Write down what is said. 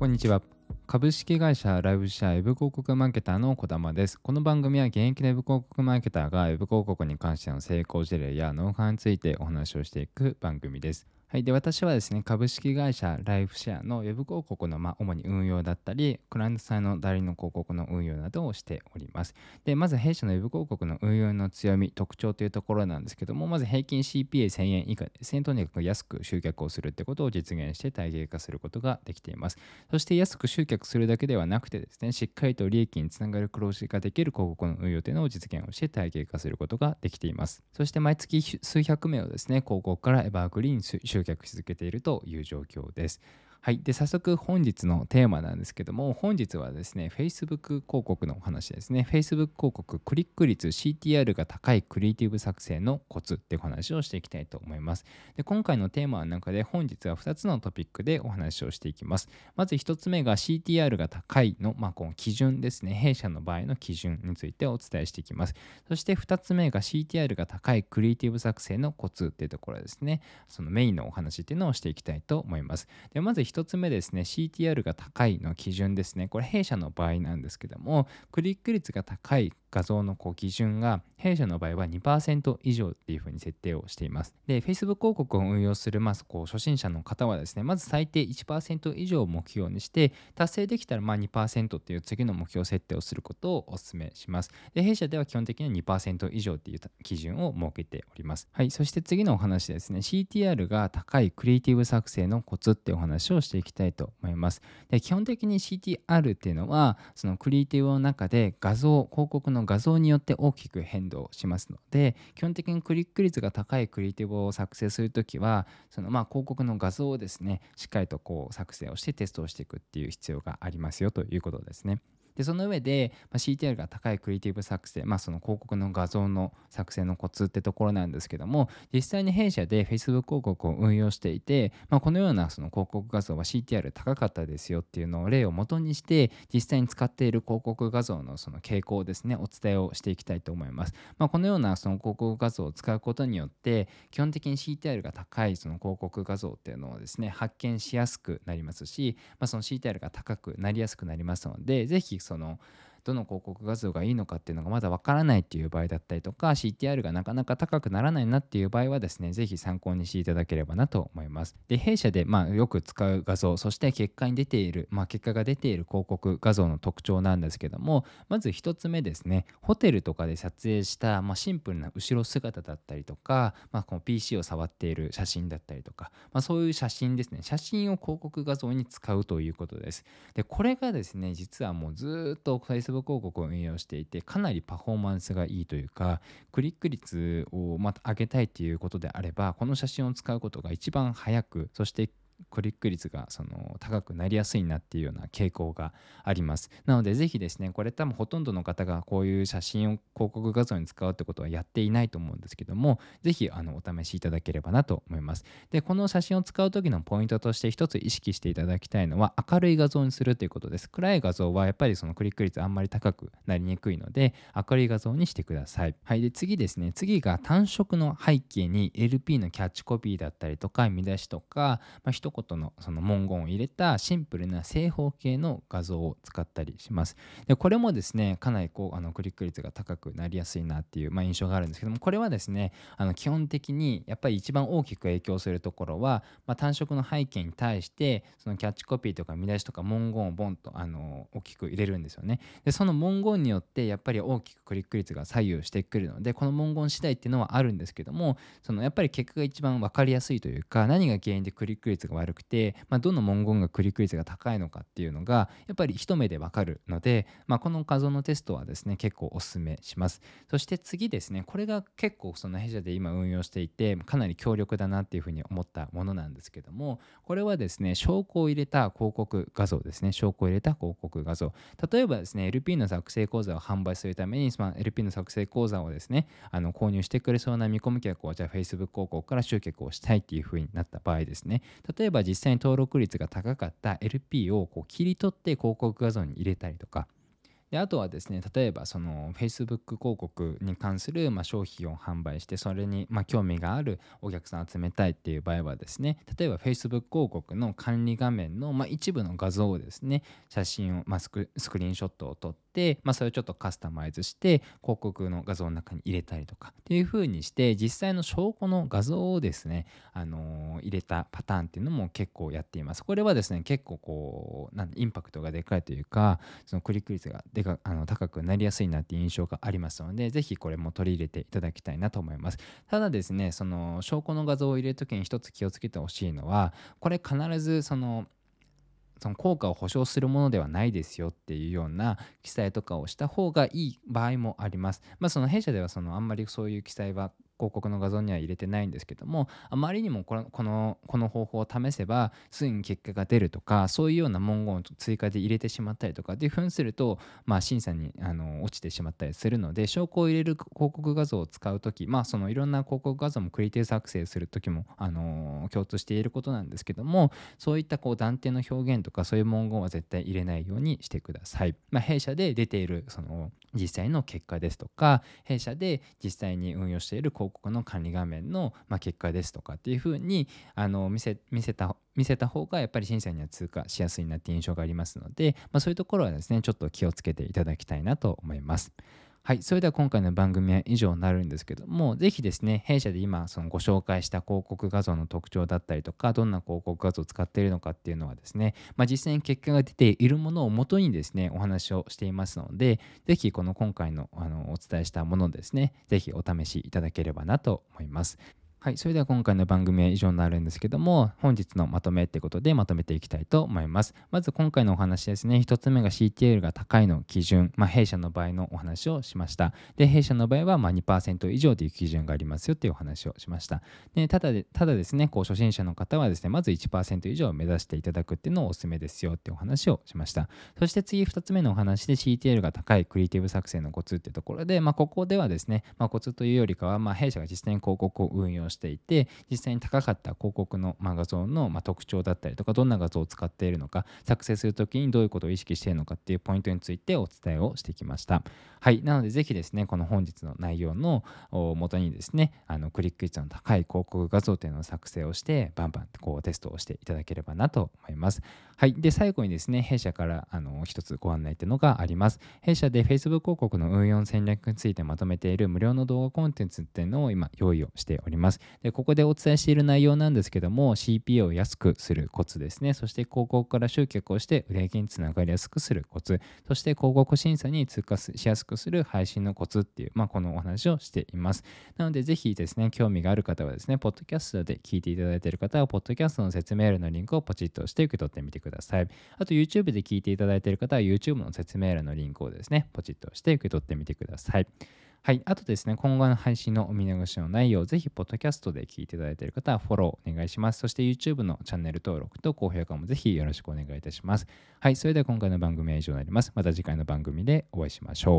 こんにちは。株式会社ライブシェアウェブ広告マーケターの小玉です。この番組は現役のウェブ広告マーケターがウェブ広告に関しての成功事例やノウハウについてお話をしていく番組です。はい、で私はですね、株式会社ライフシェアのウェブ広告の、まあ、主に運用だったり、クライアントさんの代理の広告の運用などをしております。で、まず弊社のウェブ広告の運用の強み、特徴というところなんですけども、まず平均 CPA1000 円以下ですね、とにかく安く集客をするってことを実現して体系化することができています。そして安く集客するだけではなくてですね、しっかりと利益につながる黒字ができる広告の運用というのを実現をして体系化することができています。そして毎月数百名をですね、広告からエバーグリーン集客し続けているという状況です。はい。で、早速本日のテーマなんですけども、本日はですね、Facebook 広告のお話ですね。Facebook 広告クリック率 CTR が高いクリエイティブ作成のコツっていう話をしていきたいと思います。で、今回のテーマの中で本日は2つのトピックでお話をしていきます。まず1つ目が CTR が高いの、まあ、この基準ですね。弊社の場合の基準についてお伝えしていきます。そして2つ目が CTR が高いクリエイティブ作成のコツっていうところですね。そのメインのお話っていうのをしていきたいと思います。で、まず1つ目ですね CTR が高いの基準ですね。これ弊社の場合なんですけどもクリック率が高い画像のこう基準が弊社の場合は2%以上っていうふうに設定をしています。で、Facebook 広告を運用する、まあ、こう初心者の方はですね、まず最低1%以上を目標にして、達成できたらまあ2%っていう次の目標設定をすることをお勧めします。で、弊社では基本的には2%以上っていう基準を設けております。はい、そして次のお話ですね、CTR が高いクリエイティブ作成のコツっていうお話をしていきたいと思います。で、基本的に CTR っていうのは、そのクリエイティブの中で画像、広告のの画像によって大きく変動しますので基本的にクリック率が高いクリエイティブを作成するときはそのまあ広告の画像をですねしっかりとこう作成をしてテストをしていくっていう必要がありますよということですね。でその上で、まあ、CTR が高いクリエイティブ作成、まあ、その広告の画像の作成のコツってところなんですけども実際に弊社で Facebook 広告を運用していて、まあ、このようなその広告画像は CTR 高かったですよっていうのを例を元にして実際に使っている広告画像のその傾向をですねお伝えをしていきたいと思います、まあ、このようなその広告画像を使うことによって基本的に CTR が高いその広告画像っていうのをですね発見しやすくなりますし、まあ、その CTR が高くなりやすくなりますのでぜひそのどの広告画像がいいのかっていうのがまだわからないっていう場合だったりとか CTR がなかなか高くならないなっていう場合はですね是非参考にしていただければなと思います。で弊社でまあよく使う画像そして結果に出ているまあ結果が出ている広告画像の特徴なんですけどもまず1つ目ですねホテルとかで撮影したまあシンプルな後ろ姿だったりとかまあこの PC を触っている写真だったりとかまあそういう写真ですね。写真を広告画像に使うということです。でこれがですね実はもうずっと最初広告を運用していてかなりパフォーマンスがいいというかクリック率をまた上げたいということであればこの写真を使うことが一番早くそしてクリック率がその高くなりやすいなっていうような傾向があります。なのでぜひですね、これ多分ほとんどの方がこういう写真を広告画像に使うってことはやっていないと思うんですけども、ぜひあのお試しいただければなと思います。で、この写真を使う時のポイントとして一つ意識していただきたいのは明るい画像にするということです。暗い画像はやっぱりそのクリック率あんまり高くなりにくいので、明るい画像にしてください。はい。で、次ですね、次が単色の背景に LP のキャッチコピーだったりとか、見出しとか、まあ、一言のその文言を入れたシンプルな正方形の画像を使ったりします。でこれもですねかなりこうあのクリック率が高くなりやすいなっていう、まあ、印象があるんですけどもこれはですねあの基本的にやっぱり一番大きく影響するところは、まあ、単色の背景に対してそのキャッチコピーとか見出しとか文言をボンとあの大きく入れるんですよね。でその文言によってやっぱり大きくクリック率が左右してくるのでこの文言次第っていうのはあるんですけどもそのやっぱり結果が一番分かりやすいというか何が原因でクリック率が悪くて、まあ、どの文言がクリック率が高いのかっていうのがやっぱり一目でわかるので、まあ、この画像のテストはですね結構おすすめします。そして次ですねこれが結構その弊社で今運用していてかなり強力だなっていうふうに思ったものなんですけどもこれはですね証拠を入れた広告画像ですね。証拠を入れた広告画像。例えばですね LP の作成講座を販売するために、まあ、LP の作成講座をですねあの購入してくれそうな見込み客をじゃあ Facebook 広告から集客をしたいっていうふうになった場合ですね。例えば実際に登録率が高かった LP をこう切り取って広告画像に入れたりとか。であとはですね例えばその Facebook 広告に関するま商品を販売してそれにま興味があるお客さんを集めたいっていう場合はですね例えば Facebook 広告の管理画面のま一部の画像をですね写真をまあスクスクリーンショットを撮って、まあ、それをちょっとカスタマイズして広告の画像の中に入れたりとかっていう風にして実際の証拠の画像をですね、あのー、入れたパターンっていうのも結構やっています。これはですね結構こうなんインパクトがでかいというかそのクリック率がでかあの高くなりやすいなっていう印象がありますのでぜひこれも取り入れていただきたいなと思います。ただですねその証拠の画像を入れる時に一つ気をつけてほしいのはこれ必ずそのその効果を保証するものではないですよっていうような記載とかをした方がいい場合もあります。まあ、その弊社ではそのあんまりそういう記載は広告の画像には入れてないんですけどもあまりにもこのこのこの方法を試せばすぐに結果が出るとかそういうような文言を追加で入れてしまったりとかっていうふうにすると、まあ、審査にあの落ちてしまったりするので証拠を入れる広告画像を使う時まあそのいろんな広告画像もクリエイティブ作成する時もあの共通していることなんですけどもそういったこう断定の表現とかそういう文言は絶対入れないようにしてください。まあ、弊社で出ているその実際の結果ですとか弊社で実際に運用している広告の管理画面の、まあ、結果ですとかっていうふうにあの見せ見せた見せた方がやっぱり審査には通過しやすいなっていう印象がありますので、まあ、そういうところはですねちょっと気をつけていただきたいなと思います。はい、それでは今回の番組は以上になるんですけども、ぜひですね、弊社で今そのご紹介した広告画像の特徴だったりとか、どんな広告画像を使っているのかっていうのはですね、まあ、実際に結果が出ているものをもとにですね、お話をしていますので、ぜひこの今回のあのお伝えしたものですね、ぜひお試しいただければなと思います。はい、それでは今回の番組は以上になるんですけども、本日のまとめってことでまとめていきたいと思います。まず今回のお話ですね、1つ目が CTL が高いの基準、まあ、弊社の場合のお話をしました。で、弊社の場合はま2%以上という基準がありますよっていうお話をしました。でただでただですね、こう初心者の方はですね、まず1%以上を目指していただくっていうのをお勧めですよっていうお話をしました。そして次2つ目のお話で CTL が高いクリエイティブ作成のコツっていうところで、まあ、ここではですね、まあ、コツというよりかは、まあ、弊社が実際に広告を運用していて実際に高かった広告の、ま画像の、ま特徴だったりとかどんな画像を使っているのか作成する時にどういうことを意識しているのかっていうポイントについてお伝えをしてきました。はい。なのでぜひですねこの本日の内容の元にですねあのクリック率の高い広告画像というのを作成をしてバンバンこうテストをしていただければなと思います。はい。で最後にですね弊社からあの一つご案内というのがあります。弊社で Facebook 広告の運用戦略についてまとめている無料の動画コンテンツっていうのを今用意をしております。でここでお伝えしている内容なんですけども CPA を安くするコツですね。そして広告から集客をして売上につながりやすくするコツ。そして広告審査に通過しやすくする配信のコツっていう、まあ、このお話をしています。なのでぜひですね興味がある方はですねポッドキャストで聞いていただいている方はポッドキャストの説明欄のリンクをポチッと押して受け取ってみてください。あと YouTube で聞いていただいている方は YouTube の説明欄のリンクをですねポチッと押して受け取ってみてください。はい。あとですね、今後の配信のお見逃しの内容、ぜひ、ポッドキャストで聞いていただいている方はフォローお願いします。そして、YouTube のチャンネル登録と高評価もぜひよろしくお願いいたします。はい。それでは今回の番組は以上になります。また次回の番組でお会いしましょう。